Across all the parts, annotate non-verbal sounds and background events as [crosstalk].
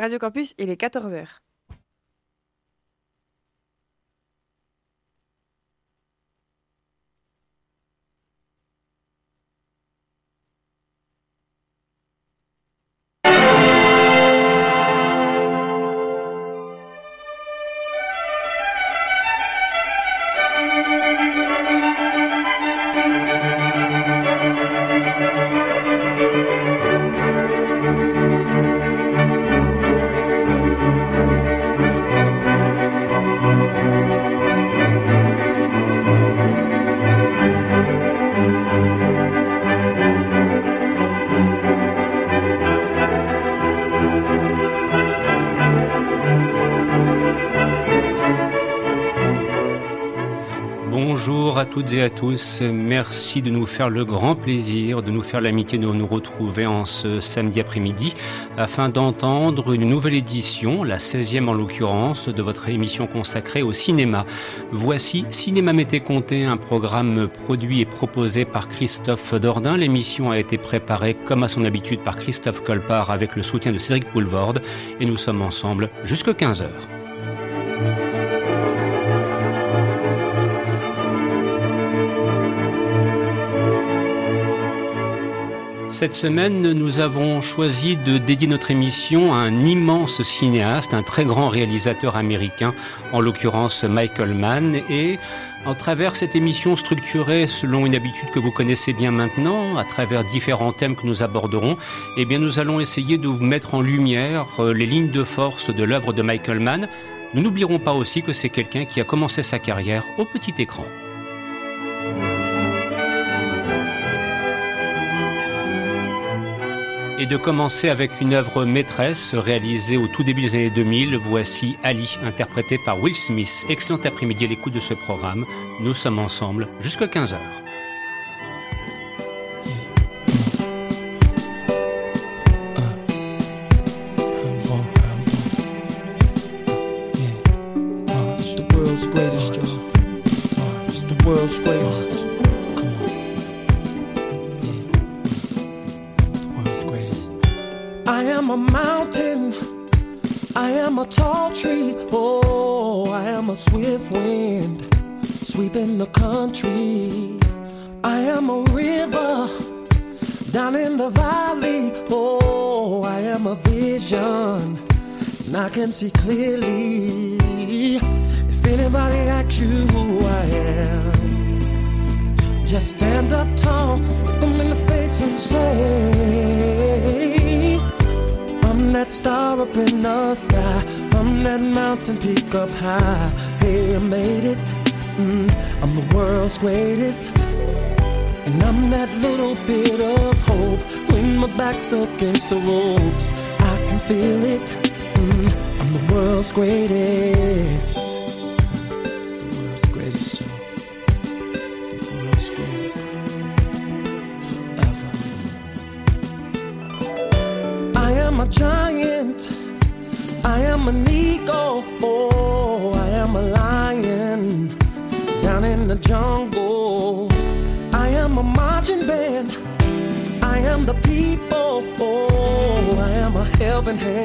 Radio Campus, il est 14h. Toutes et à tous. Merci de nous faire le grand plaisir, de nous faire l'amitié de nous retrouver en ce samedi après-midi afin d'entendre une nouvelle édition, la 16e en l'occurrence, de votre émission consacrée au cinéma. Voici Cinéma Mété Comté, un programme produit et proposé par Christophe Dordain. L'émission a été préparée comme à son habitude par Christophe Colpart avec le soutien de Cédric Poulvorde et nous sommes ensemble jusqu'à 15 Cette semaine, nous avons choisi de dédier notre émission à un immense cinéaste, un très grand réalisateur américain, en l'occurrence Michael Mann, et à travers cette émission structurée selon une habitude que vous connaissez bien maintenant, à travers différents thèmes que nous aborderons, eh bien nous allons essayer de vous mettre en lumière euh, les lignes de force de l'œuvre de Michael Mann. Nous n'oublierons pas aussi que c'est quelqu'un qui a commencé sa carrière au petit écran. Et de commencer avec une œuvre maîtresse réalisée au tout début des années 2000. Voici Ali, interprété par Will Smith. Excellent après-midi à l'écoute de ce programme. Nous sommes ensemble jusqu'à 15h.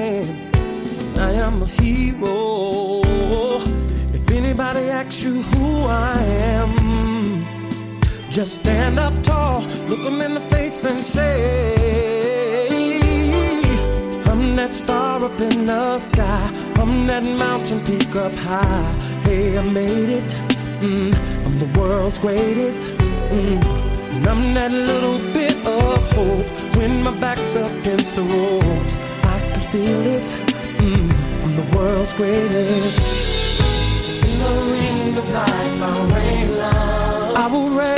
Hand. I am a hero. If anybody asks you who I am, just stand up tall, look them in the face and say, I'm that star up in the sky, I'm that mountain peak up high. Hey, I made it. Mm, I'm the world's greatest. Mm, and I'm that little bit of hope when my back's up against the ropes. Feel it mm, the world's greatest. In the ring of life, I'll reign love. I will reign,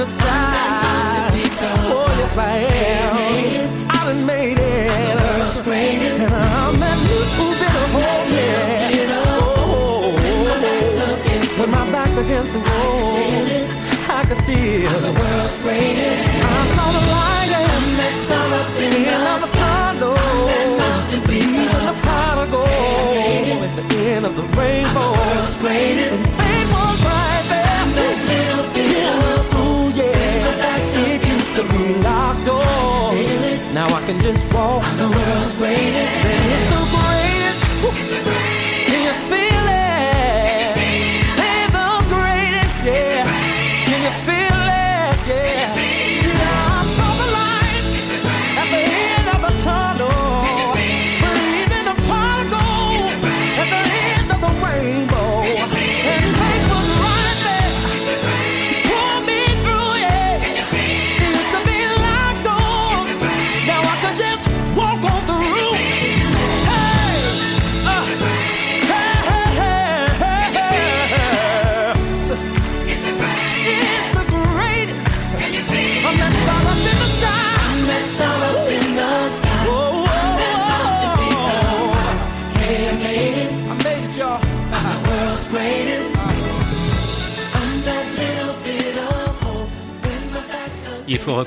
the sky. Oh, yes, I am. I done made it. And I'm that little bit of hope, yeah. Oh, when my back's against the wall, I can feel the world's greatest. I saw the light and next up in the of the tunnel. Even the gold at the end of the rainbow. The world's greatest. Locked doors. Now I can just walk. I'm the world's greatest.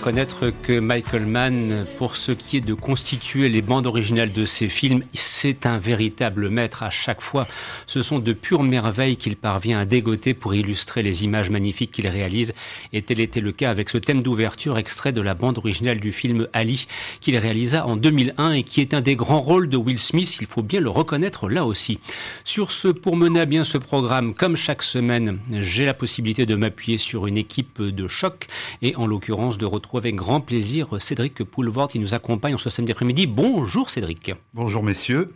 Reconnaître que Michael Mann, pour ce qui est de constituer les bandes originales de ses films, c'est un véritable maître à chaque fois. Ce sont de pures merveilles qu'il parvient à dégoter pour illustrer les images magnifiques qu'il réalise. Et tel était le cas avec ce thème d'ouverture extrait de la bande originale du film Ali, qu'il réalisa en 2001 et qui est un des grands rôles de Will Smith, il faut bien le reconnaître là aussi. Sur ce, pour mener à bien ce programme, comme chaque semaine, j'ai la possibilité de m'appuyer sur une équipe de choc et en l'occurrence de retrouver avec grand plaisir Cédric Poulvord qui nous accompagne en ce samedi après-midi. Bonjour Cédric. Bonjour messieurs.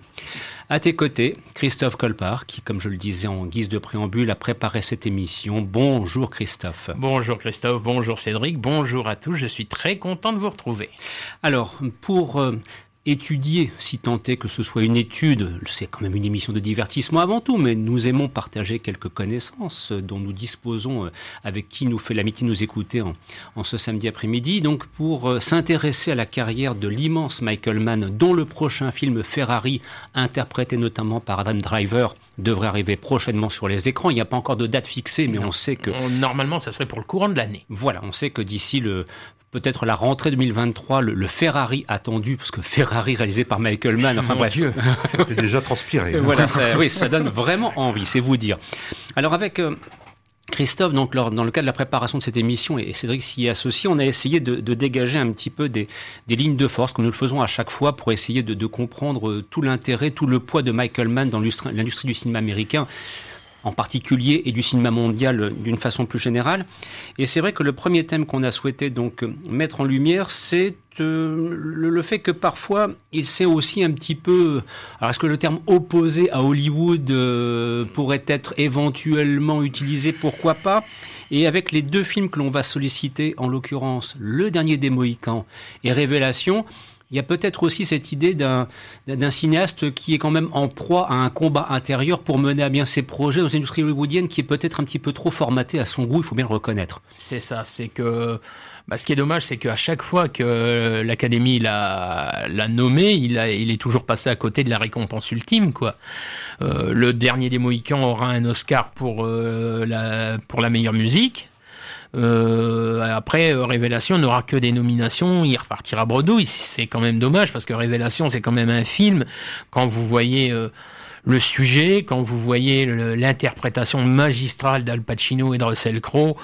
À tes côtés, Christophe Colpart qui, comme je le disais en guise de préambule, a préparé cette émission. Bonjour Christophe. Bonjour Christophe, bonjour Cédric, bonjour à tous, je suis très content de vous retrouver. Alors, pour euh, étudier, si tant est que ce soit une étude, c'est quand même une émission de divertissement avant tout, mais nous aimons partager quelques connaissances dont nous disposons euh, avec qui nous fait l'amitié de nous écouter en, en ce samedi après-midi. Donc pour euh, s'intéresser à la carrière de l'immense Michael Mann, dont le prochain film Ferrari, interprété notamment par Adam Driver, devrait arriver prochainement sur les écrans. Il n'y a pas encore de date fixée, mais on sait que... On- Normalement, ça serait pour le courant de l'année. Voilà, on sait que d'ici le peut-être la rentrée 2023, le, le Ferrari attendu, parce que Ferrari réalisé par Michael Mann, enfin Mon bref. Dieu. [laughs] Fait déjà transpiré. Voilà, ça, oui, ça donne vraiment envie, c'est vous dire. Alors avec euh, Christophe, donc lors- dans le cadre de la préparation de cette émission, et Cédric s'y est associé, on a essayé de, de dégager un petit peu des, des lignes de force, comme nous le faisons à chaque fois, pour essayer de, de comprendre euh, tout l'intérêt, tout le poids de Michael Mann dans l'industrie du cinéma américain en particulier et du cinéma mondial euh, d'une façon plus générale. Et c'est vrai que le premier thème qu'on a souhaité donc euh, mettre en lumière, c'est euh, le, fait que parfois il s'est aussi un petit peu. Alors est-ce que le terme opposé à Hollywood pourrait être éventuellement utilisé? Pourquoi pas? Et avec les deux films que l'on va solliciter, en l'occurrence Le Dernier des Mohicans et Révélation. Il y a peut-être aussi cette idée d'un cinéaste qui est quand même en proie à un combat intérieur pour mener à bien ses projets dans une industrie hollywoodienne qui est peut-être un petit peu trop formatée à son goût, il faut bien le reconnaître. C'est ça, c'est que. Bah, ce qui est dommage, c'est qu'à chaque fois que l'Académie l'a l'a nommé, il, a, il est toujours passé à côté de la récompense ultime, quoi. Euh, le dernier des Mohicans aura un Oscar pour, euh, la, pour la meilleure musique. Euh, après, euh, Révélation n'aura que des nominations, il repartira bredouille. C'est quand même dommage parce que Révélation, c'est quand même un film. Quand vous voyez euh, le sujet, quand vous voyez l'interprétation magistrale d'Al Pacino et de Russell Crowe,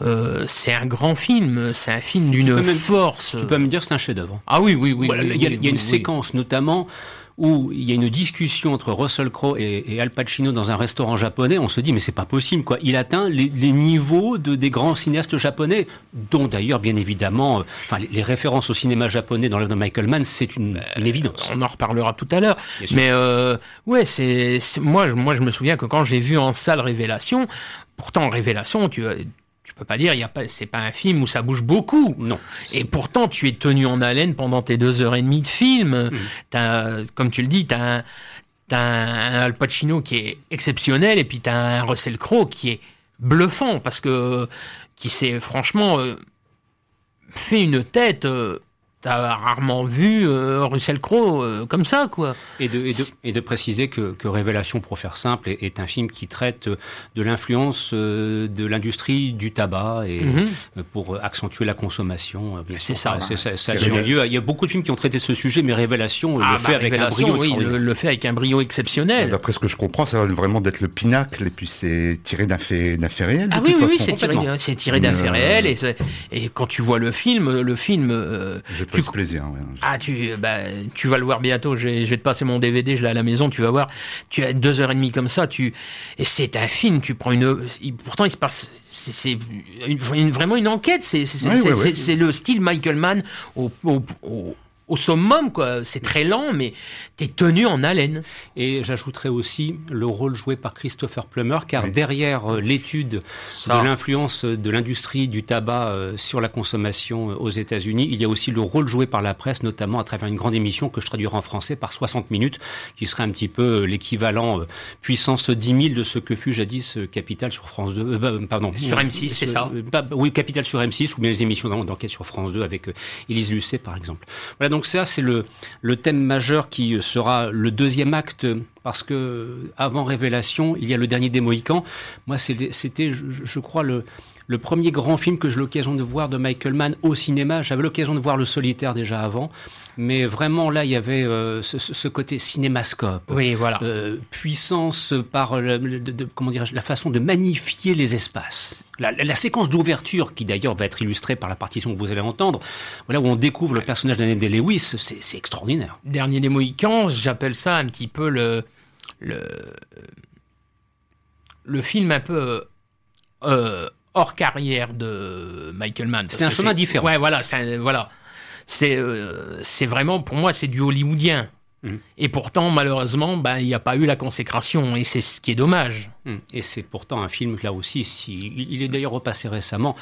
euh, c'est un grand film. C'est un film d'une force. Tu peux me dire que c'est un chef-d'œuvre. Ah oui, oui, oui. Voilà, oui, il y a, oui, il y a une oui. séquence notamment où il y a une discussion entre Russell Crowe et, et Al Pacino dans un restaurant japonais. On se dit mais c'est pas possible quoi. Il atteint les, les niveaux de des grands cinéastes japonais, dont d'ailleurs bien évidemment, euh, enfin les, les références au cinéma japonais dans l'œuvre de Michael Mann, c'est une, une évidence. On en reparlera tout à l'heure. Mais euh, ouais, c'est moi, je- moi je me souviens que quand j'ai vu en salle Révélation, pourtant Révélation, tu tu peux pas dire il y a pas c'est pas un film où ça bouge beaucoup. Non. Et pourtant, tu es tenu en haleine pendant tes deux heures et demie de film. T'as, comme tu le dis, t'as un, t'as un Al Pacino qui est exceptionnel et puis t'as un Russell Crowe qui est bluffant parce que qui s'est franchement euh, fait une tête. euh, T'as rarement vu euh, Russell Crowe euh, comme ça, quoi. Et de, et de, et de préciser que, que Révélation, pour faire simple, est, est un film qui traite de l'influence euh, de l'industrie du tabac et Mhm. euh, pour accentuer la consommation. euh, C'est ça. A lieu. Il y a beaucoup de films qui ont traité ce sujet, mais Révélation euh, Ah, le bah, fait avec un brio oui, le, le fait avec un brio exceptionnel. D'après ce que je comprends, ça va vraiment d'être le pinacle, et puis c'est tiré d'un fait, d'un fait réel. Ah oui, oui, oui, c'est tiré, d'un fait Euh, réel. Et, et quand tu vois le film, le film, euh, tu- ce plaisir. ouais. ah, tu, bah, tu vas le voir bientôt. Je vais, te passer mon DVD, je l'ai à la maison. Tu vas voir. Tu as deux heures et demie comme ça. Tu et c'est un film. Tu prends une. Pourtant, il se passe. C'est vraiment une enquête. C'est le style Michael Mann au, au, au- au summum, quoi. C'est très lent, mais t'es tenu en haleine. Et j'ajouterais aussi le rôle joué par Christopher Plummer, car Oui. derrière euh, l'étude de l'influence de l'industrie du tabac euh, sur la consommation euh, aux États-Unis, il y a aussi le rôle joué par la presse, notamment à travers une grande émission que je traduirai en français par 60 minutes, qui serait un petit peu euh, l'équivalent euh, puissance 10 000 de ce que fut jadis euh, Capital sur France 2. euh, bah, pardon. Sur M6, c'est ça. Euh, bah, oui, Capital sur M6 ou bien les émissions d'en- d'enquête sur France 2 avec euh, Élise Lucet, par exemple. Voilà, donc ça, c'est le, thème majeur qui sera le deuxième acte, parce que avant Révélation, il y a le dernier des Mohicans. Moi, c'était, je, crois, le, premier grand film que j'ai l'occasion de voir de Michael Mann au cinéma. J'avais l'occasion de voir Le Solitaire déjà avant, mais vraiment là, il y avait euh, ce, côté cinémascope. Oui, voilà. Euh, puissance par le- le- de- de- comment dirais-je, la façon de magnifier les espaces. La, la- la séquence d'ouverture, qui d'ailleurs va être illustrée par la partition que vous allez entendre, voilà où on découvre le personnage d'Annette Lewis, c'est extraordinaire. Dernier des Mohicans, j'appelle ça un petit peu le le le film un peu euh, hors carrière de Michael Mann. C'est un chemin différent. Ouais, voilà, c'est un- voilà. C'est euh, c'est vraiment pour moi c'est du hollywoodien. Mhm. Et pourtant malheureusement ben il n'y a pas eu la consécration et c'est ce qui est dommage. Hum. Et c'est pourtant un film, là aussi, si, il est d'ailleurs repassé récemment,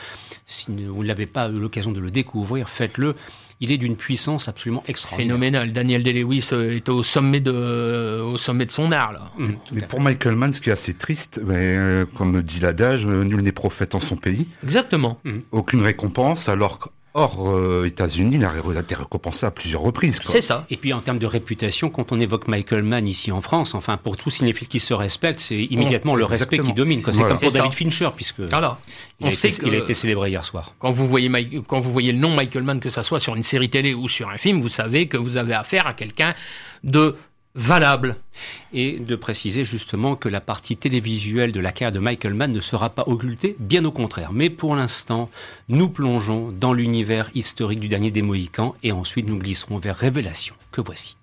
si vous ne l'avez pas eu l'occasion de le découvrir, faites-le. Il est d'une puissance absolument extraordinaire. Phénoménal. Daniel Day-Lewis euh, est au sommet de au sommet de son art là. Tout Mais pour Michael Mann, ce qui est assez triste, ben, euh, comme le dit l'adage, euh, nul n'est prophète en son pays. Exactement. Aucune récompense, alors hors euh, États-Unis, il a été récompensé à plusieurs reprises. quoi. C'est ça. Et puis en termes de réputation, quand on évoque Michael Mann ici en France, enfin pour tout cinéphile qui se respecte, c'est immédiatement le respect qui domine. C'est Voilà. comme pour ça. David Fincher, puisque Voilà. il, a On sait été, que il a été célébré hier soir. quand vous voyez Mike- quand vous voyez le nom Michael Mann, que ça soit sur une série télé ou sur un film, vous savez que vous avez affaire à quelqu'un de valable. Et de préciser justement que la partie télévisuelle de la carrière de Michael Mann ne sera pas occultée, bien au contraire. Mais pour l'instant, nous plongeons dans l'univers historique du dernier des Mohicans et ensuite nous glisserons vers Révélation, que voici.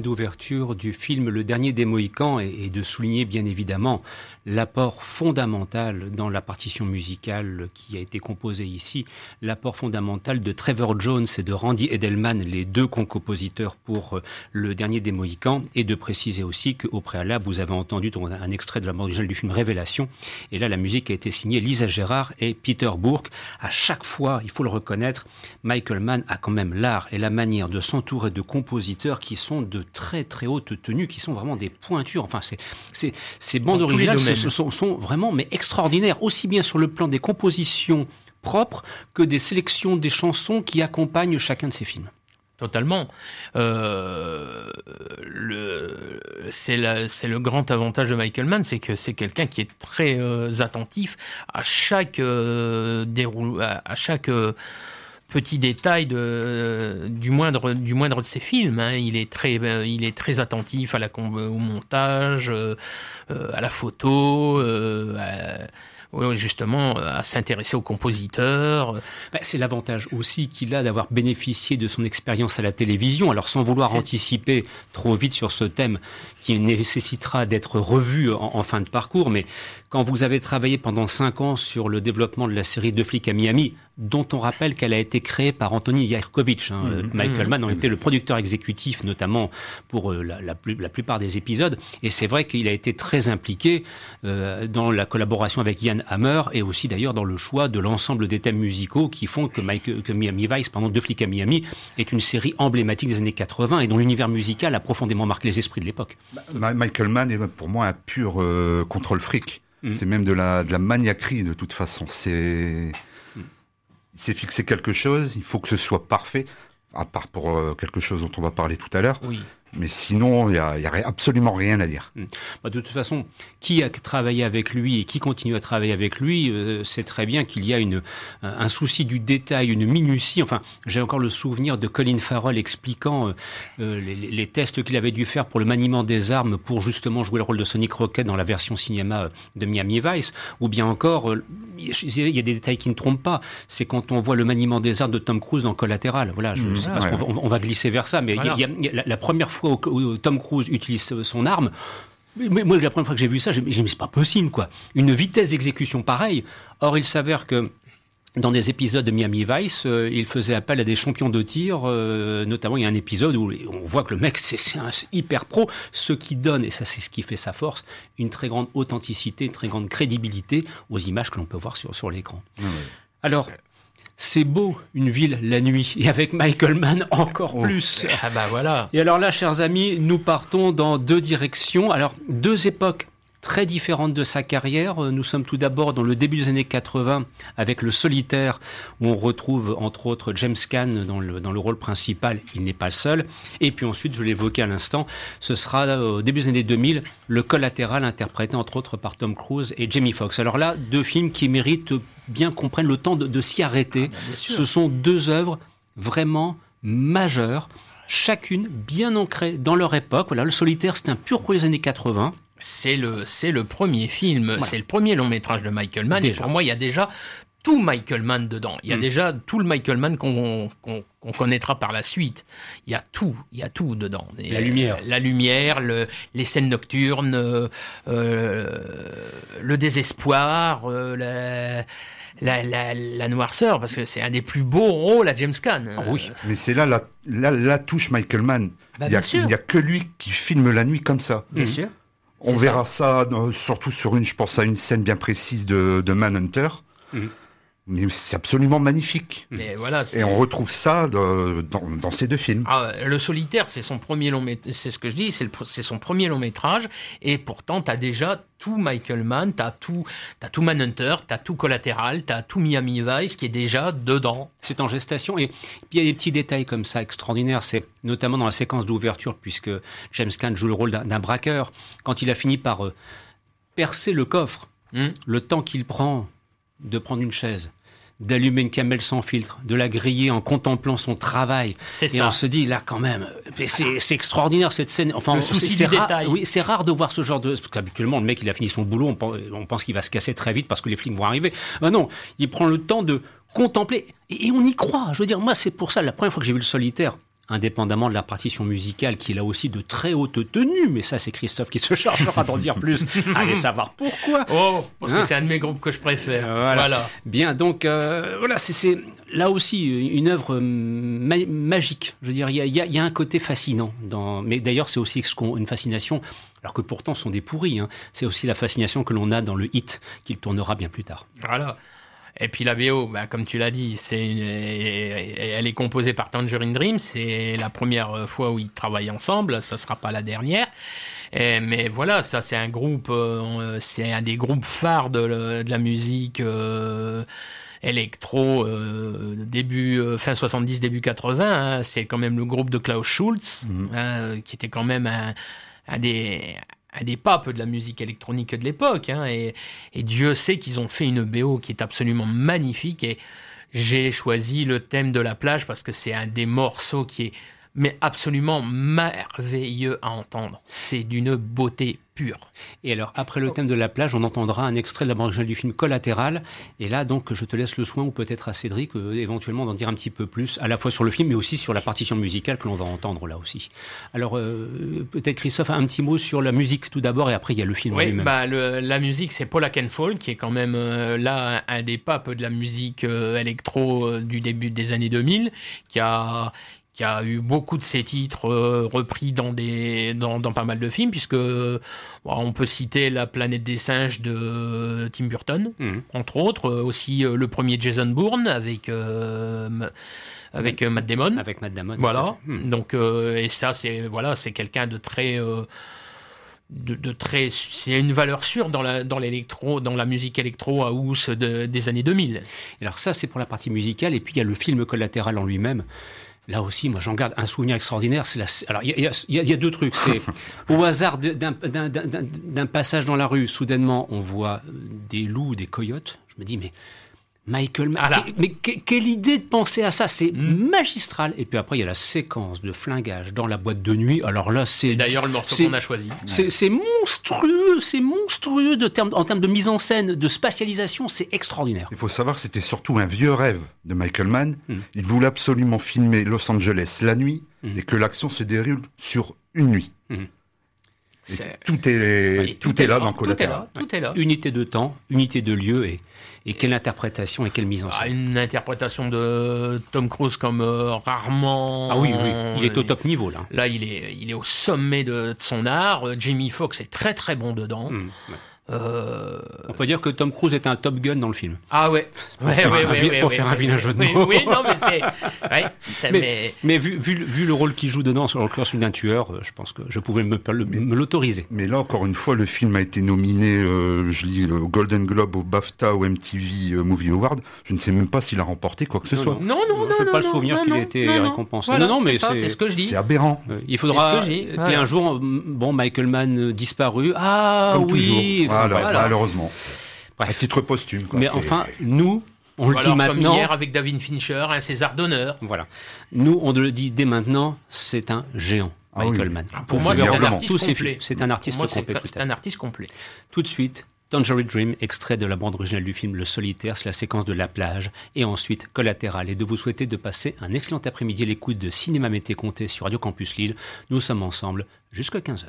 D'ouverture du film Le Dernier des Mohicans et de souligner bien évidemment l'apport fondamental dans la partition musicale qui a été composée ici, l'apport fondamental de Trevor Jones et de Randy Edelman, les deux compositeurs pour euh, le dernier des Mohicans, et de préciser aussi qu'au préalable, vous avez entendu un extrait de la bande du film Révélation, et là la musique a été signée Lisa Gérard et Peter Bourke. À chaque fois, il faut le reconnaître, Michael Mann a quand même l'art et la manière de s'entourer de compositeurs qui sont de très très haute tenue, qui sont vraiment des pointures. Enfin, c'est ces bandes originales sont, sont, vraiment mais extraordinaires, aussi bien sur le plan des compositions propres que des sélections des chansons qui accompagnent chacun de ces films. Totalement. Euh, c'est le grand avantage de Michael Mann, c'est que c'est quelqu'un qui est très euh, attentif à chaque euh, à, chaque euh, petit détail de, du, moindre, du moindre de ses films. Hein. Il, est très, il est très attentif à la, au montage, à la photo, à, justement à s'intéresser aux compositeurs. Bah, c'est l'avantage aussi qu'il a d'avoir bénéficié de son expérience à la télévision. Alors sans vouloir anticiper trop vite sur ce thème qui nécessitera d'être revu en, fin de parcours, mais quand vous avez travaillé pendant cinq ans sur le développement de la série Deux flics à Miami, dont on rappelle qu'elle a été créée par Anthony Yerkovitch, hein, mmh. Michael mmh. Mann en était le producteur exécutif, notamment pour euh, la, la, la, plupart des épisodes, et c'est vrai qu'il a été très impliqué euh, dans la collaboration avec Ian Hammer et aussi d'ailleurs dans le choix de l'ensemble des thèmes musicaux qui font que, Mike, que Miami Vice, pendant Deux flics à Miami, est une série emblématique des années 80 et dont l'univers musical a profondément marqué les esprits de l'époque. Michael Mann est pour moi un pur euh, contrôle fric. Mm. C'est même de la, de la maniaquerie de toute façon. C'est, mm. il s'est fixé quelque chose, il faut que ce soit parfait, à part pour euh, quelque chose dont on va parler tout à l'heure. Oui. Mais sinon, il n'y a, y a, absolument rien à dire. Hmm. Bah, de toute façon, qui a travaillé avec lui et qui continue à travailler avec lui euh, sait très bien qu'il y a une, un souci du détail, une minutie. Enfin, j'ai encore le souvenir de Colin Farrell expliquant euh, euh, les, les, tests qu'il avait dû faire pour le maniement des armes pour justement jouer le rôle de Sonic Rocket dans la version cinéma de Miami Vice. Ou bien encore, il y a des détails qui ne trompent pas. C'est quand on voit le maniement des armes de Tom Cruise dans Collateral. Voilà, je, mmh, parce on, va glisser vers ça. Mais il y a, la, la première fois où, Tom Cruise utilise son arme, moi, la première fois que j'ai vu ça, j'ai dit, mais c'est pas possible, quoi. Une vitesse d'exécution pareille. Or, il s'avère que dans des épisodes de Miami Vice, euh, il faisait appel à des champions de tir. Euh, notamment, il y a un épisode où on voit que le mec, c'est un hyper pro, ce qui donne, et ça c'est ce qui fait sa force, une très grande authenticité, une très grande crédibilité aux images que l'on peut voir sur, sur l'écran. Ah Alors, c'est beau une ville la nuit et avec Michael Mann encore oh. plus. Ah bah voilà. Et alors là, chers amis, nous partons dans deux directions. Alors deux époques très différente de sa carrière. Nous sommes tout d'abord dans le début des années 80 avec Le Solitaire, où on retrouve entre autres James Caan dans le, dans le rôle principal. Il n'est pas le seul. Et puis ensuite, je l'évoquais à l'instant, ce sera au début des années 2000, Le Collatéral, interprété entre autres par Tom Cruise et Jamie Foxx. Alors là, deux films qui méritent bien qu'on prenne le temps de, s'y arrêter. Ah, ce sont deux œuvres vraiment majeures chacune bien ancrée dans leur époque. Voilà, Le Solitaire, c'est un pur produit des années 80 c'est le, c'est le premier film, c'est le premier long métrage de Michael Mann. Et pour moi, il y a déjà tout Michael Mann dedans. Il y a mm. déjà tout le Michael Mann qu'on connaîtra par la suite. Il y a tout, il y a tout dedans. la lumière. La lumière, le, les scènes nocturnes, euh, le désespoir, euh, la, la, la, noirceur, parce que c'est un des plus beaux rôles à James Caan. Ah oui. Mais c'est là la, la, touche Michael Mann. Bah, il n'y a, a, que lui qui filme la nuit comme ça. Bien sûr. On verra ça, surtout sur une, je pense à une scène bien précise de, de Manhunter. Mhm. Mais c'est absolument magnifique. Mais voilà, et on retrouve ça dans, dans, ces deux films. Ah, le solitaire, c'est son premier long c'est ce que je dis, c'est son premier long métrage. Et pourtant, tu as déjà tout Michael Mann, tu as tout, as tout Manhunter, tu as tout Collatéral, tu as tout Miami Vice qui est déjà dedans. C'est en gestation. Et puis il y a des petits détails comme ça extraordinaires. C'est notamment dans la séquence d'ouverture, puisque James Caan joue le rôle d'un braqueur. Quand il a fini par euh, percer le coffre, hmm. le temps qu'il prend de prendre une chaise, d'allumer une camelle sans filtre, de la griller en contemplant son travail. Et on se dit là quand même, c'est extraordinaire cette scène. Enfin, c'est rare, oui, c'est rare de voir ce genre de. Parce qu'habituellement le mec il a fini son boulot, on pense, qu'il va se casser très vite parce que les flics vont arriver. Ah non, il prend le temps de contempler et, on y croit. Je veux dire, moi c'est pour ça la première fois que j'ai vu le solitaire indépendamment de la partition musicale, qui est là aussi de très haute tenue, mais ça c'est Christophe qui se chargera d'en dire plus. [laughs] Allez savoir pourquoi. Oh, parce Hein que c'est un de mes groupes que je préfère. Euh, voilà. voilà. Bien, donc euh, voilà, c'est- là aussi une œuvre ma- magique. Je veux dire, il y a, y y un côté fascinant. Dans... Mais d'ailleurs, c'est aussi une fascination, alors que pourtant ce sont des pourris. hein. C'est aussi la fascination que l'on a dans le hit, qu'il tournera bien plus tard. Voilà. Et puis la BO, bah, comme tu l'as dit, c'est une- elle est composée par Tangerine Dream. C'est la première fois où ils travaillent ensemble. Ça sera pas la dernière. Et- mais voilà, ça c'est un groupe, euh, c'est un des groupes phares de, le- de la musique euh, électro euh, début euh, fin 70 début 80. hein. C'est quand même le groupe de Klaus Schulz, hein, qui était quand même un, un des un des papes de la musique électronique de l'époque. hein, et, et Dieu sait qu'ils ont fait une BO qui est absolument magnifique. Et j'ai choisi le thème de la plage parce que c'est un des morceaux qui est mais absolument merveilleux à entendre. C'est d'une beauté pure. Et alors, après le thème de la plage, on entendra un extrait de la bande originale du film Collatéral. Et là, donc, je te laisse le soin, ou peut-être à Cédric, euh, éventuellement d'en dire un petit peu plus, à la fois sur le film, mais aussi sur la partition musicale que l'on va entendre là aussi. Alors, euh, peut-être Christophe, un petit mot sur la musique tout d'abord, et après, il y a le film Oui, lui-même. bah, le- la musique, c'est Paul Akenfold, qui est quand même euh, là un, un des papes de la musique électro du début des années 2000, qui a qui a eu beaucoup de ses titres euh, repris dans des dans, dans pas mal de films puisque bon, on peut citer La planète des singes de Tim Burton Mhm. entre autres euh, aussi euh, le premier Jason Bourne avec euh, avec Matt Damon Avec Matt Damon. voilà. Hmm. Donc et ça c'est voilà c'est quelqu'un de très de, de très c'est une valeur sûre dans la dans l'électro dans la musique électro house de- des années 2000. Et Alors ça, c'est pour la partie musicale, et puis il y a le film collatéral en lui-même. Là aussi, moi, j'en garde un souvenir extraordinaire. C'est la... Alors, il y, y a- y deux trucs. C'est [laughs] au hasard de- d'un- d'un d'un- d'un- d'un passage dans la rue, soudainement, on voit des loups, des coyotes. Je me dis, mais Michael, Mann, Voilà. que- mais que- quelle idée de penser à ça? C'est magistral. Et puis après, il y a la séquence de flingage dans la boîte de nuit. Alors là, c'est d'ailleurs le morceau c'est- qu'on a choisi. c'est monstrueux, c'est monstrueux de en termes de mise en scène, de spatialisation, c'est extraordinaire. Il faut savoir que c'était surtout un vieux rêve de Michael Mann. Mm. Il voulait absolument filmer Los Angeles la nuit Mm. et que l'action se déroule sur une nuit. Tout est, tout, est là dans Tout est Collateral. là. Tout est là. Unité de temps, unité de lieu et, et quelle interprétation et quelle mise en Ah, scène. une interprétation de Tom Cruise comme euh, rarement. Ah oui, oui, il est au top niveau là. Là, il est, il est au sommet de, de son art. Euh, Jamie Foxx est très très bon dedans. Ouais. Euh, On peut dire que Tom Cruise est un Top Gun dans le film. Ah ouais. Ouais, faire ouais, un ouais, vi- ouais, pour ouais, faire un ouais. vilain jeu de Oui, mots. Oui, non, mais c'est. Ouais, Mais, mais- mais vu, vu, le- vu le rôle qu'il joue dedans sur le costume d'un tueur, euh, je pense que je pouvais me, le- me l'autoriser. Mais là, encore une fois, le film a été nominé, euh, je lis, au Golden Globe, au BAFTA, au MTV euh, Movie Award. Je ne sais même pas s'il a remporté quoi que ce Non, soit. Non, non, non. Je n'ai non, pas le non, souvenir non, qu'il ait non, été non, non. récompensé. Voilà, Non, non, mais c'est ça, c'est- c'est ce que je dis. C'est aberrant. Euh, il faudra C'est ce que j'ai, qu'il y ait voilà. un jour, bon, Michael Mann euh, disparu. Ah oui, voilà. malheureusement. Bref. À titre posthume. quoi. Mais enfin, nous, on le dit alors, comme maintenant. hier avec David Fincher, un César d'honneur. Voilà. Nous, on le dit dès maintenant, c'est un géant, Ah Michael oui. Mann. Pour moi, c'est un artiste complet. c'est un artiste Pour moi, c'est complet, pas- tout à C'est fait. un artiste complet. Tout de suite, Tangerine Dream, extrait de la bande originale du film Le Solitaire, c'est la séquence de la plage, et ensuite Collatéral, et de vous souhaiter de passer un excellent après-midi à l'écoute de Cinéma Mété Comté sur Radio Campus Lille. Nous sommes ensemble jusqu'à 15h.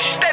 Stay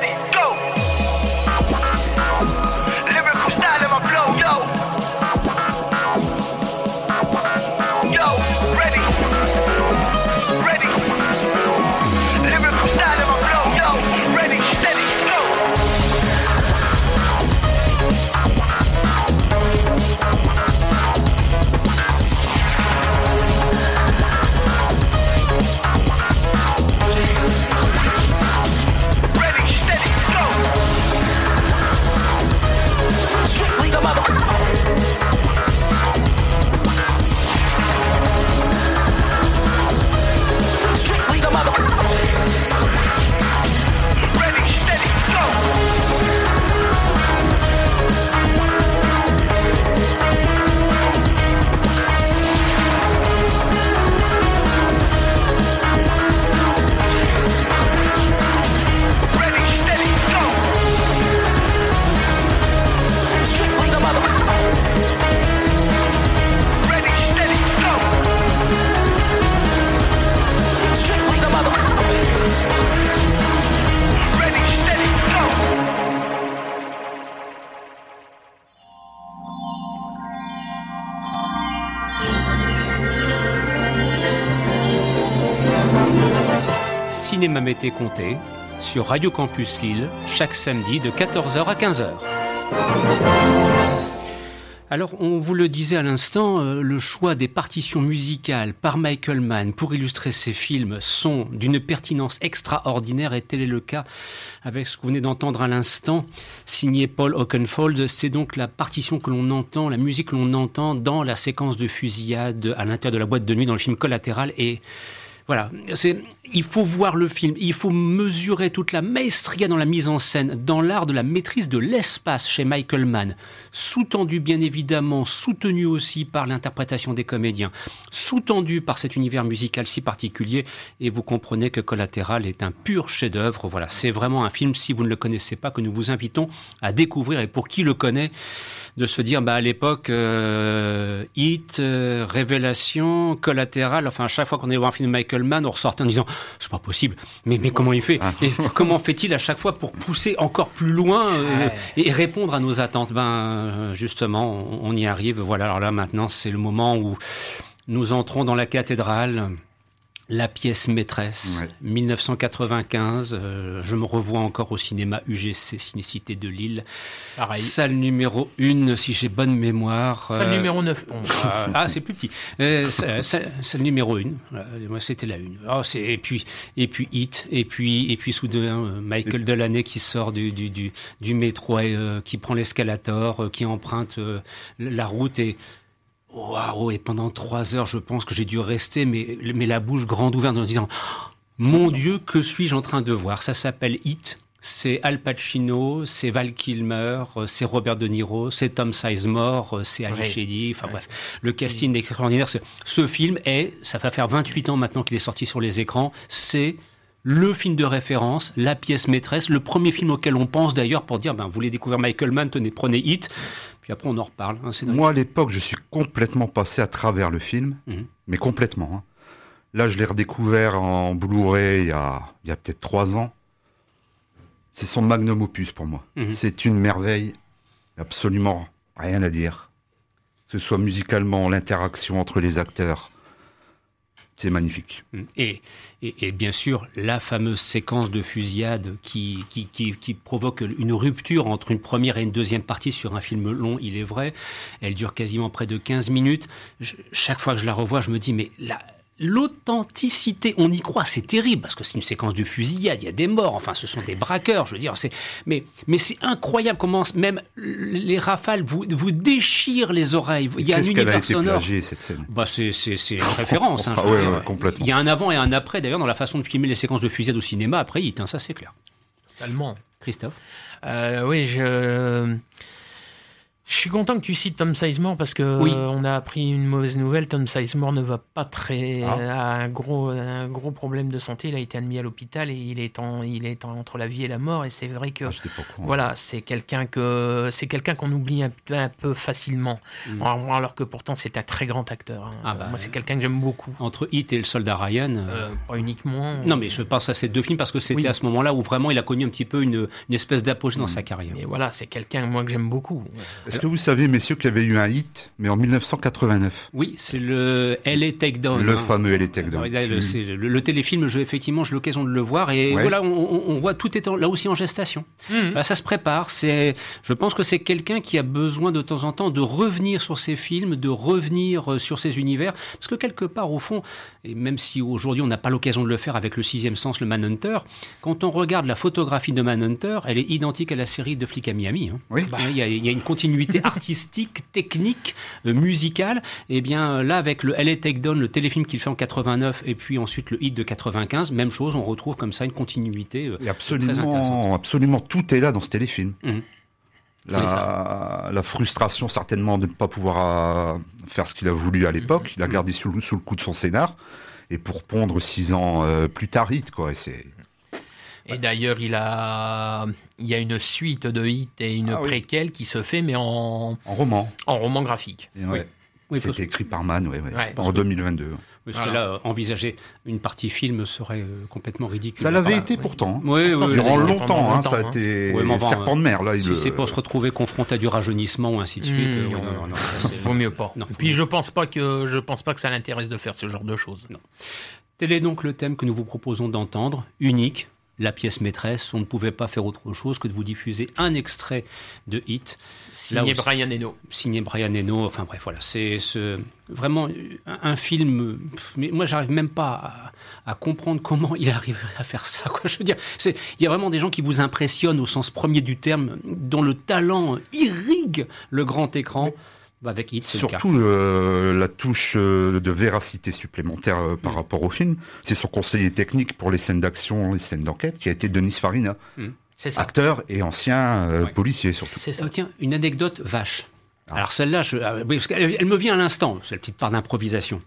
Comté sur Radio Campus Lille chaque samedi de 14h à 15h. Alors, on vous le disait à l'instant, euh, le choix des partitions musicales par Michael Mann pour illustrer ses films sont d'une pertinence extraordinaire et tel est le cas avec ce que vous venez d'entendre à l'instant, signé Paul Oakenfold. C'est donc la partition que l'on entend, la musique que l'on entend dans la séquence de fusillade à l'intérieur de la boîte de nuit dans le film Collatéral et voilà, c'est, il faut voir le film, il faut mesurer toute la maestria dans la mise en scène, dans l'art de la maîtrise de l'espace chez Michael Mann, sous-tendu bien évidemment, soutenu aussi par l'interprétation des comédiens, sous-tendu par cet univers musical si particulier, et vous comprenez que Collatéral est un pur chef-d'œuvre. Voilà, c'est vraiment un film, si vous ne le connaissez pas, que nous vous invitons à découvrir, et pour qui le connaît, de se dire, bah, à l'époque, euh, Hit, euh, Révélation, Collatéral, enfin, à chaque fois qu'on allait voir un film de Michael Mann, on ressortait en disant, c'est pas possible, mais, mais comment il fait? Ah. et [laughs] Comment fait-il à chaque fois pour pousser encore plus loin euh, et répondre à nos attentes? Ben, justement, on, y arrive. Voilà, alors là, maintenant, c'est le moment où nous entrons dans la cathédrale. La pièce maîtresse, 1995. Euh, je me revois encore au cinéma UGC, Cinécité de Lille. Pareil. Salle numéro 1, si j'ai bonne mémoire. Salle euh, numéro 9. [laughs] Ah, ah, c'est plus petit. Euh, salle, numéro 1. moi, c'était la 1. Oh, et puis, et puis Hit. Et puis, et puis soudain, Michael Delaney qui sort du, du, du, du métro, et, qui prend l'escalator, qui emprunte la route. Et Waouh, et pendant trois heures, je pense que j'ai dû rester, mais, mais la bouche grande ouverte en disant Mon Dieu, que suis-je en train de voir? Ça s'appelle Hit. C'est Al Pacino, c'est Val Kilmer, c'est Robert De Niro, c'est Tom Sizemore, c'est Ali Sheedy. Enfin bref, le casting est extraordinaire. Ce film est, ça va faire 28 ans maintenant qu'il est sorti sur les écrans, c'est le film de référence, la pièce maîtresse, le premier film auquel on pense d'ailleurs pour dire, ben, vous voulez découvrir Michael Mann, tenez, prenez Hit. Puis après, on en reparle. Hein, Moi, à l'époque, je suis complètement passé à travers le film, mhm. mais complètement. Hein. Là, je l'ai redécouvert en Blu-ray il y a, peut-être trois ans. C'est son magnum opus pour moi. Mhm. C'est une merveille, absolument rien à dire. Que ce soit musicalement, l'interaction entre les acteurs, c'est magnifique. Mhm. Et et, bien sûr la fameuse séquence de fusillade qui, qui, provoque une rupture entre une première et une deuxième partie sur un film long, il est vrai. Elle dure quasiment près de 15 minutes. chaque fois que je la revois, je me dis, mais là, l'authenticité, on y croit, c'est terrible parce que c'est une séquence de fusillade, il y a des morts, enfin ce sont des braqueurs, je veux dire, c'est mais mais c'est incroyable comment même les rafales vous vous déchirent les oreilles. Il y a un univers sonore. cette scène? Bah c'est c'est c'est une référence. Hein, [laughs] ah ouais, complètement. Il y a un avant et un après d'ailleurs dans la façon de filmer les séquences de fusillade au cinéma. Après, il ça c'est clair. Totalement. Christophe? Euh, oui, je je suis content que tu cites Tom Sizemore parce que oui. on a appris une mauvaise nouvelle. Tom Sizemore ne va pas très ah. un gros un gros problème de santé. Il a été admis à l'hôpital et il est en il est entre la vie et la mort. Et c'est vrai que ah, voilà c'est quelqu'un que c'est quelqu'un qu'on oublie un, peu facilement. Mm. Alors, que pourtant c'est un très grand acteur. Hein. Ah bah, Moi c'est quelqu'un que j'aime beaucoup. Entre Hit et le Soldat Ryan. Euh, euh, pas uniquement. Non mais je pense à ces deux films parce que c'était à ce moment-là où vraiment il a connu un petit peu une, une espèce d'apogée dans mm. sa carrière. Et voilà c'est quelqu'un moi que j'aime beaucoup. Est-ce que vous savez, messieurs, qu'il y avait eu un hit, mais en 1989 Oui, c'est le LA Takedown. Le hein. fameux LA Takedown. Le, le, téléfilm, je, effectivement, j'ai l'occasion de le voir. Et voilà, on, voit tout est là aussi en gestation. Mmh. ça se prépare. C'est, je pense que c'est quelqu'un qui a besoin de temps en temps de revenir sur ses films, de revenir euh, sur ses univers. Parce que quelque part, au fond, et même si aujourd'hui on n'a pas l'occasion de le faire avec le sixième sens, le Manhunter, quand on regarde la photographie de Manhunter, elle est identique à la série de Flic à Miami. Hein. Oui. Il, y a, il y a une continuité artistique technique, euh, musicale, et eh bien là avec le LA Takedown, le téléfilm qu'il fait en 89 et puis ensuite le hit de 95, même chose, on retrouve comme ça une continuité. Euh, et absolument, absolument tout est là dans ce téléfilm. Mhm. La, frustration certainement de ne pas pouvoir faire ce qu'il a voulu à l'époque, il a mhm. gardé sous, le coup de son scénar, et pour pondre six ans plus tard, hit, quoi. C'est et d'ailleurs, il a, il y a une suite de hits et une ah préquelle qui se fait, mais en, en roman. En roman graphique. oui. Oui, C'était écrit par Mann, en 2022. Parce que là, envisager une partie film serait euh, complètement ridicule. Ça l'avait été pourtant. Oui, oui, Durant longtemps, hein, ça a été serpent de mer. Là, si c'est pour se retrouver confronté à du rajeunissement ou ainsi de suite, mmh, euh, vaut mieux pas. Non, Et puis je pense pas que je pense pas que ça l'intéresse de faire ce genre de choses. Non. Tel est donc le thème que nous vous proposons d'entendre, unique, la pièce maîtresse. On ne pouvait pas faire autre chose que de vous diffuser un extrait de Hit. Signé Brian Eno. Signé Brian Eno. Enfin bref, voilà. C'est ce, vraiment un, film. Mais moi, j'arrive même pas à, comprendre comment il arrive à faire ça. Quoi. Je veux dire, il y a vraiment des gens qui vous impressionnent au sens premier du terme, dont le talent irrigue le grand écran. Avec Surtout la touche euh, de véracité supplémentaire euh, par mm. rapport au film, c'est son conseiller technique pour les scènes d'action, les scènes d'enquête, qui a été Denis Farina, mm. acteur et ancien euh, policier surtout. C'est ça. Oh, tiens, une anecdote vache. Ah. Alors celle-là, elle, me vient à l'instant, c'est la petite part d'improvisation.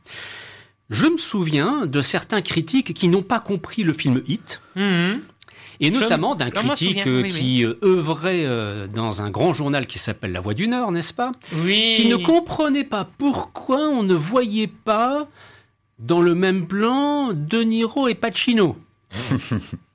Je me souviens de certains critiques qui n'ont pas compris le film Hit. Mm-hmm et notamment d'un critique euh, qui euh, œuvrait euh, dans un grand journal qui s'appelle La Voix du Nord, n'est-ce pas? Oui. Qui ne comprenait pas pourquoi on ne voyait pas dans le même plan De Niro et Pacino. [laughs]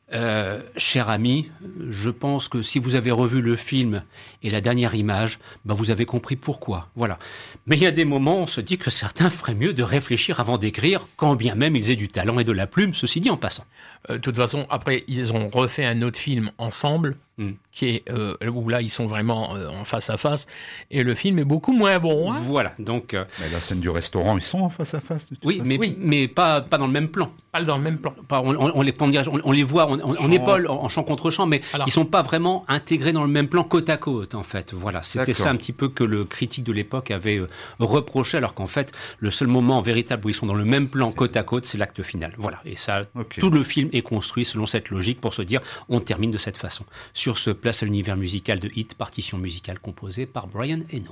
cher ami, je pense que si vous avez revu le film et la dernière image, bah vous avez compris pourquoi. Voilà. Mais il y a des moments où on se dit que certains feraient mieux de réfléchir avant d'écrire, quand bien même ils aient du talent et de la plume, ceci dit en passant. Euh, de toute façon, après, ils ont refait un autre film ensemble, hmm. Qui est euh, où là, ils sont vraiment euh, en face à face, et le film est beaucoup moins bon. Hein. voilà, donc. mais la scène du restaurant, ils sont en face à face. Oui, mais, mais pas, pas dans le même plan. Pas dans le même plan. on, les, on, les voit en, épaule, en, champ contre champ, mais ils sont pas vraiment intégrés dans le même plan côte à côte, en fait. Voilà, c'était ça un petit peu que le critique de l'époque avait reproché, alors qu'en fait, le seul moment véritable où ils sont dans le même plan côte à côte, c'est l'acte final. Voilà, et ça, tout le film est construit selon cette logique pour se dire on termine de cette façon. Sur ce, place à l'univers musical de Hit, partition musicale composée par Brian Eno.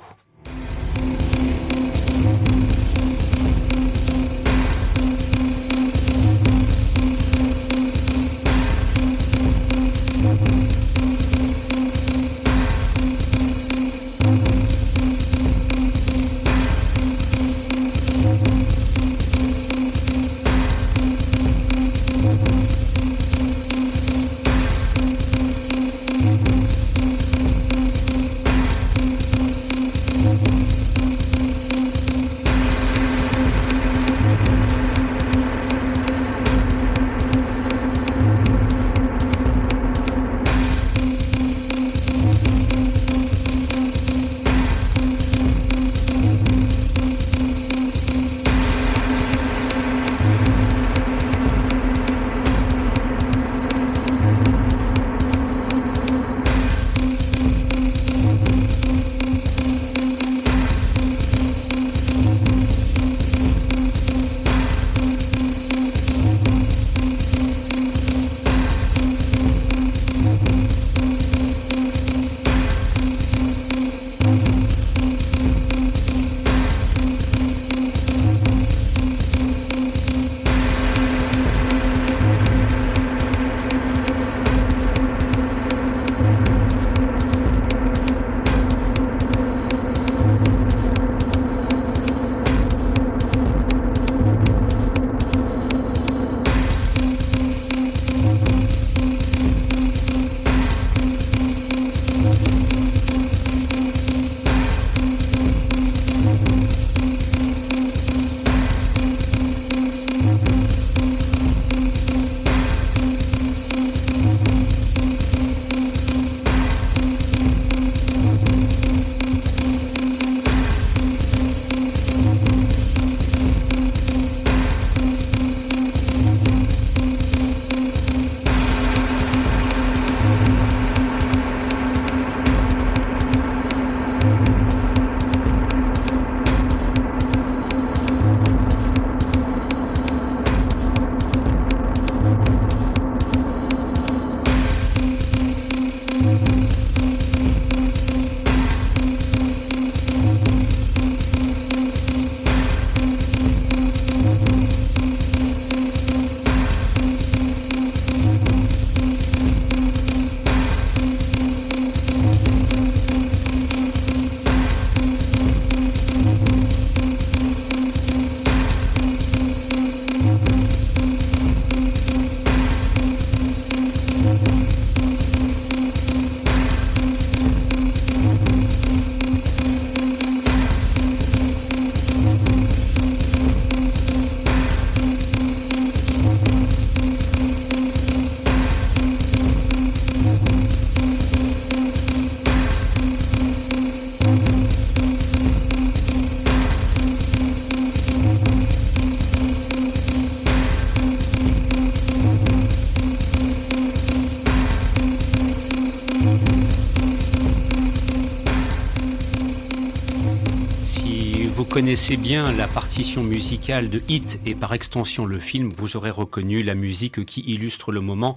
Connaissez bien la partition musicale de Hit et par extension le film, vous aurez reconnu la musique qui illustre le moment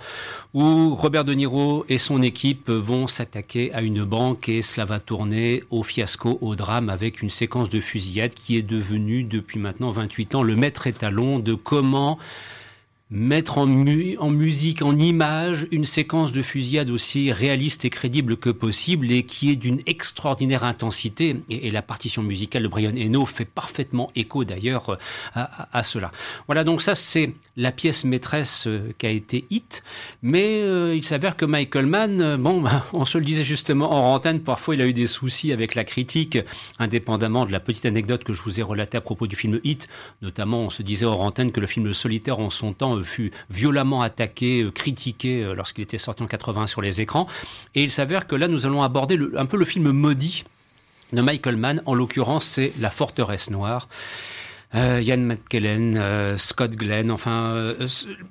où Robert De Niro et son équipe vont s'attaquer à une banque et cela va tourner au fiasco, au drame avec une séquence de fusillade qui est devenue depuis maintenant 28 ans le maître étalon de comment mettre en, musique, en image, une séquence de fusillade aussi réaliste et crédible que possible et qui est d'une extraordinaire intensité. Et, la partition musicale de Brian Eno fait parfaitement écho d'ailleurs à, cela. Voilà, donc ça c'est la pièce maîtresse euh, qui a été hit. Mais euh, il s'avère que Michael Mann, euh, bon, [laughs] on se le disait justement en antenne, parfois il a eu des soucis avec la critique, indépendamment de la petite anecdote que je vous ai relatée à propos du film Hit. Notamment, on se disait en antenne que le film Solitaire en son temps fut violemment attaqué, euh, critiqué euh, lorsqu'il était sorti en 80 sur les écrans. Et il s'avère que là, nous allons aborder un peu le film maudit de Michael Mann. En l'occurrence, c'est La forteresse noire. Euh, Ian McKellen, Scott Glenn, enfin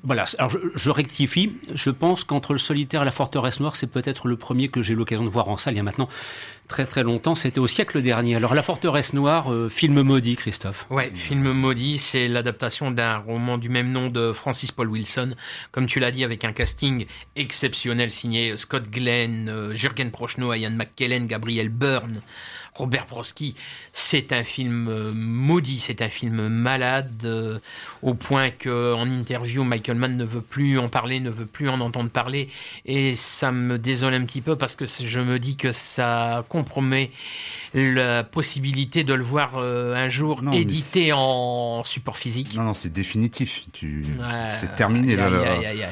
voilà. Alors je, rectifie, je pense qu'entre le solitaire et la forteresse noire, c'est peut-être le premier que j'ai l'occasion de voir en salle il y a maintenant très très longtemps. C'était au siècle dernier. Alors La Forteresse Noire, euh, film maudit, Christophe. Ouais, film maudit, c'est l'adaptation d'un roman du même nom de Francis Paul Wilson, comme tu l'as dit, avec un casting exceptionnel signé Scott Glenn, euh, Jürgen Prochnow, Ian McKellen, Gabriel Byrne. Robert Broski, c'est un film euh, maudit, c'est un film malade, euh, au point que en interview, Michael Mann ne veut plus en parler, ne veut plus en entendre parler, et ça me désole un petit peu parce que je me dis que ça compromet la possibilité de le voir euh, un jour édité en support physique. Non, non, c'est définitif. Tu... c'est terminé.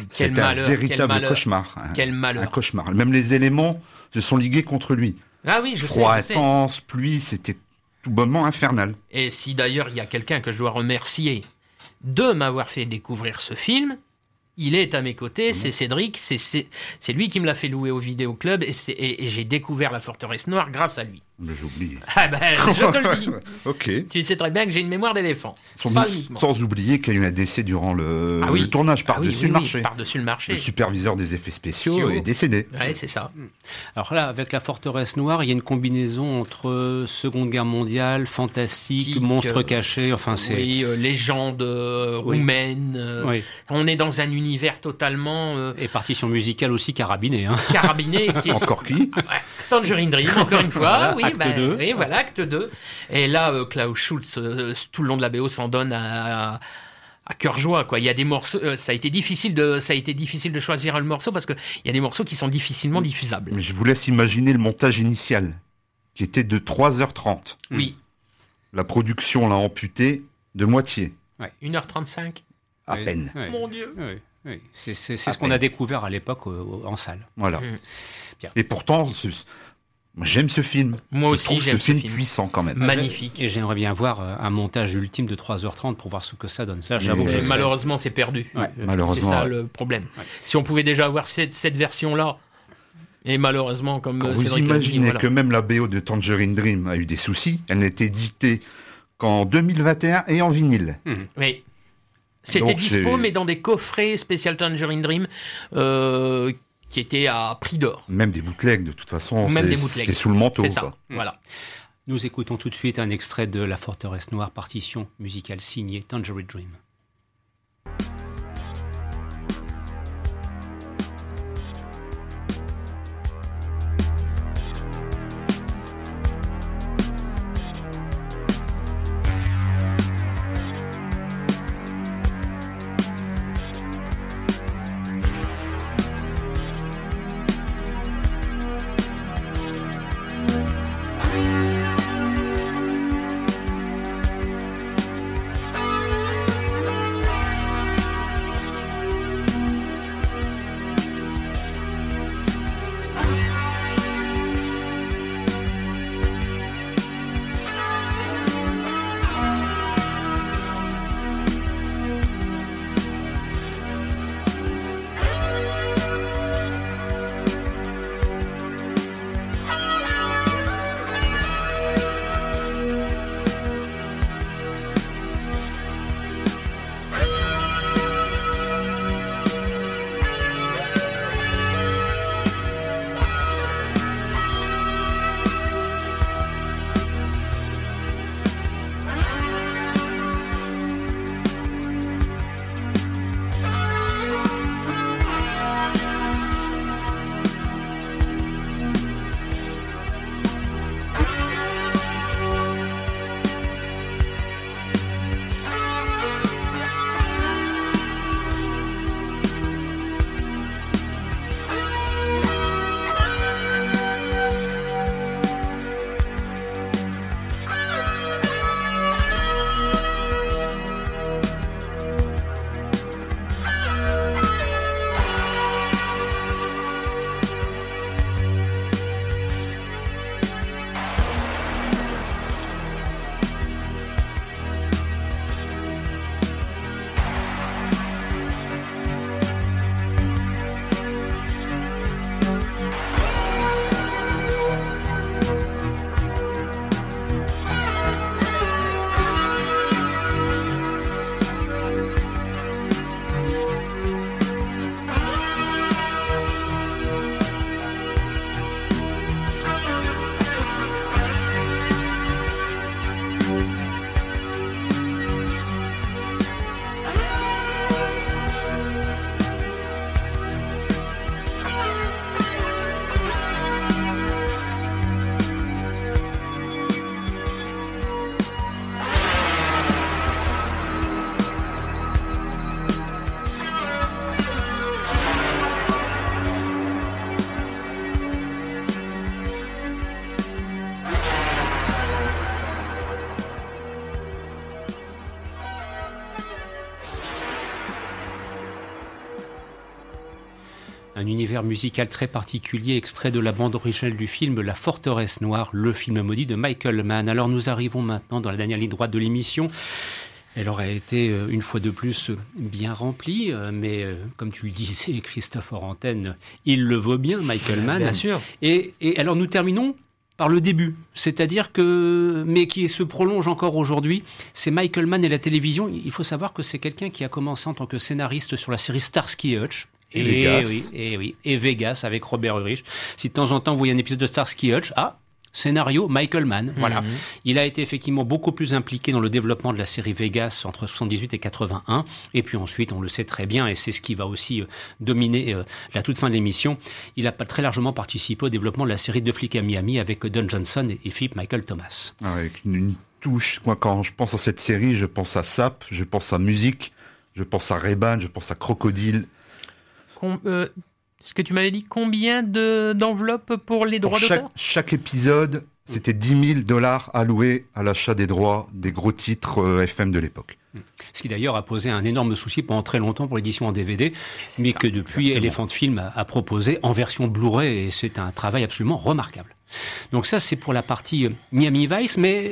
C'est un véritable cauchemar. Quel malheur. Un cauchemar. Même les éléments se sont ligués contre lui. Ah oui, je Froid sais. intense, pluie, c'était tout bonnement infernal. Et si d'ailleurs il y a quelqu'un que je dois remercier de m'avoir fait découvrir ce film, il est à mes côtés, mhm. c'est Cédric, c'est lui qui me l'a fait louer au vidéoclub et, et j'ai découvert la forteresse noire grâce à lui. Mais j'oublie. [laughs] Ah ben, je te le dis. [laughs] ok. Tu sais très bien que j'ai une mémoire d'éléphant. Sans, oublier qu'il y a eu un décès durant le, ah tournage ah par-dessus le marché. Par-dessus le marché. Le superviseur des effets spéciaux est décédé. Oui, c'est ça. Hmm. Alors là, avec la forteresse noire, il y a une combinaison entre Seconde Guerre mondiale, fantastique, monstre euh, caché, enfin c'est... Oui, euh, légende euh, roumaine. Oui. On est dans un univers totalement... Et partition musicale aussi carabinée. Hein. Carabinée. [laughs] Encore qui Tangerine Dream, encore une fois. oui, acte 2. Bah, voilà, acte 2. Et là, euh, Klaus Schultz, euh, tout le long de la BO, s'en donne à, à cœur joie quoi. Il y a des morceaux euh, ça a été difficile de ça a été difficile de choisir un morceau parce que il y a des morceaux qui sont difficilement diffusables. mais je vous laisse imaginer le montage initial qui était de 3h30 oui. La production l'a amputé de moitié. Ouais. 1h35 à peine. Mon dieu. Oui. c'est ce qu'on a découvert à l'époque en salle. Voilà. Mm. et pourtant J'aime ce film. Moi aussi, j'aime ce, film, puissant quand même. Magnifique. Et j'aimerais bien voir euh, un montage ultime de 3h30 pour voir ce que ça donne. Ça, j'avoue. Malheureusement, c'est perdu. malheureusement. C'est ça le problème. Si on pouvait déjà avoir cette, cette version-là, et malheureusement, comme Quand vous imaginez que même la BO de Tangerine Dream a eu des soucis, elle n'était éditée qu'en 2021 et en vinyle. Mmh. Oui. C'était dispo, mais dans des coffrets spécial Tangerine Dream euh, qui était à prix d'or. Même des bootlegs, de toute façon, c'était sous le manteau. C'est ça, voilà. Nous écoutons tout de suite un extrait de La Forteresse Noire, partition musicale signée Tangerine Dream. Un univers musical très particulier, extrait de la bande originale du film La Forteresse Noire, le film maudit de Michael Mann. Alors nous arrivons maintenant dans la dernière ligne droite de l'émission. Elle aurait été euh, une fois de plus bien remplie, euh, mais euh, comme tu le disais, [laughs] Christophe Orantène, il le vaut bien, Michael Mann. Bien sûr. Et, et alors nous terminons par le début, c'est-à-dire que, mais qui se prolonge encore aujourd'hui, c'est Michael Mann et la télévision. Il faut savoir que c'est quelqu'un qui a commencé en tant que scénariste sur la série Starsky Hutch. Et Vegas. oui, et oui, et Vegas avec Robert Urich. Si de temps en temps vous voyez un épisode de Starsky Hutch, ah, scénario Michael Mann. Voilà. Mhm. Il a été effectivement beaucoup plus impliqué dans le développement de la série Vegas entre 78 et 81. Et puis ensuite, on le sait très bien, et c'est ce qui va aussi euh, dominer euh, la toute fin de l'émission, il a très largement participé au développement de la série De flics à Miami avec Don Johnson et, Philip Michael Thomas. Avec une, une touche. Moi, quand je pense à cette série, je pense à Sap, je pense à musique, je pense à Reban, je pense à Crocodile. Com- euh, ce que tu m'avais dit, combien de- d'enveloppes pour les Pour droits chaque, d'auteur chaque épisode, c'était 10 000 dollars alloués à l'achat des droits des gros titres euh, FM de l'époque. Ce qui d'ailleurs a posé un énorme souci pendant très longtemps pour l'édition en DVD, mais ça, que depuis exactement. Elephant Film a, a proposé en version Blu-ray, et c'est un travail absolument remarquable. Donc ça, c'est pour la partie euh, Miami Vice, mais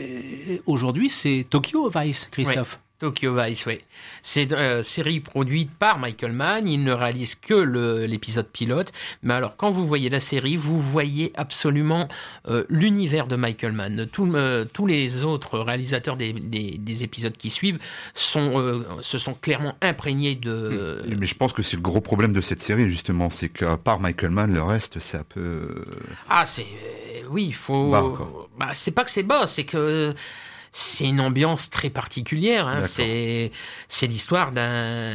euh, aujourd'hui, c'est Tokyo Vice, Christophe. Tokyo Vice, oui. C'est une euh, série produite par Michael Mann. Il ne réalise que l'épisode pilote. Mais alors, quand vous voyez la série, vous voyez absolument euh, l'univers de Michael Mann. Tout, euh, tous les autres réalisateurs des, des- des épisodes qui suivent sont, euh, se sont clairement imprégnés de. Mais je pense que c'est le gros problème de cette série, justement, c'est qu'à part Michael Mann, le reste, c'est un peu... Ah, c'est. oui, il faut. Bah, c'est pas que c'est bas, c'est que. C'est une ambiance très particulière. hein. C'est l'histoire d'un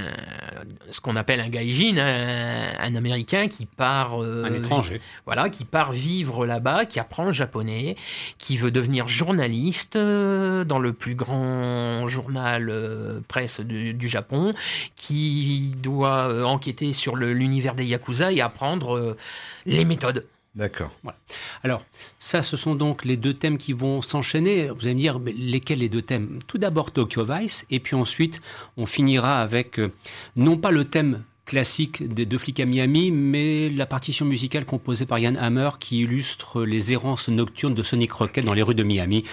ce qu'on appelle un gaijin, un, un américain qui part euh, Un étranger. voilà, qui part vivre là-bas, qui apprend le japonais, qui veut devenir journaliste euh, dans le plus grand journal euh, presse du, du Japon, qui doit euh, enquêter sur l'univers des yakuza et apprendre euh, les méthodes. D'accord. Alors, ça, ce sont donc les deux thèmes qui vont s'enchaîner. Vous allez me dire, mais lesquels les deux thèmes? Tout d'abord Tokyo Vice, et puis ensuite, on finira avec, euh, non pas le thème classique des deux flics à Miami, mais la partition musicale composée par Yann Hammer qui illustre les errances nocturnes de Sonic Rocket dans les rues de Miami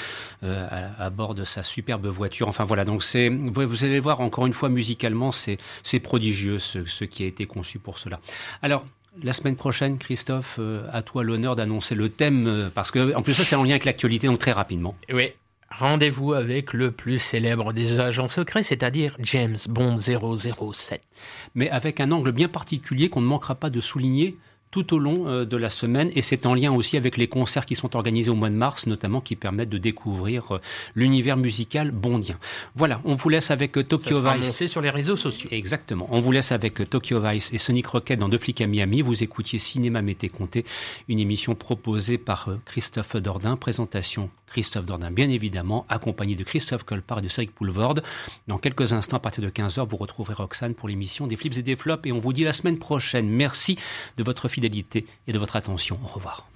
euh, à, bord de sa superbe voiture. Enfin voilà, donc c'est, vous allez voir encore une fois musicalement, c'est, c'est prodigieux ce, ce qui a été conçu pour cela. Alors, la semaine prochaine, Christophe, euh, à toi l'honneur d'annoncer le thème, euh, parce que en plus ça c'est en lien avec l'actualité, donc très rapidement. Oui. Rendez-vous avec le plus célèbre des agents secrets, c'est-à-dire James Bond 007. mais avec un angle bien particulier qu'on ne manquera pas de souligner tout au long euh, de la semaine et c'est en lien aussi avec les concerts qui sont organisés au mois de mars notamment qui permettent de découvrir euh, l'univers musical bondien. Voilà, on vous laisse avec euh, Ça Tokyo sera Vice. sur les réseaux sociaux. Exactement. On vous laisse avec Tokyo Vice et Sonic Rocket dans Deux flics à Miami. Vous écoutiez Cinéma Mété Comté, une émission proposée par Christophe Dordain. Présentation Christophe Dordain, bien évidemment, accompagné de Christophe Colpart et de Cédric Poulvorde. Dans quelques instants, à partir de 15h, vous retrouverez Roxane pour l'émission des flips et des flops. Et on vous dit la semaine prochaine. Merci de votre et de votre attention. Au revoir.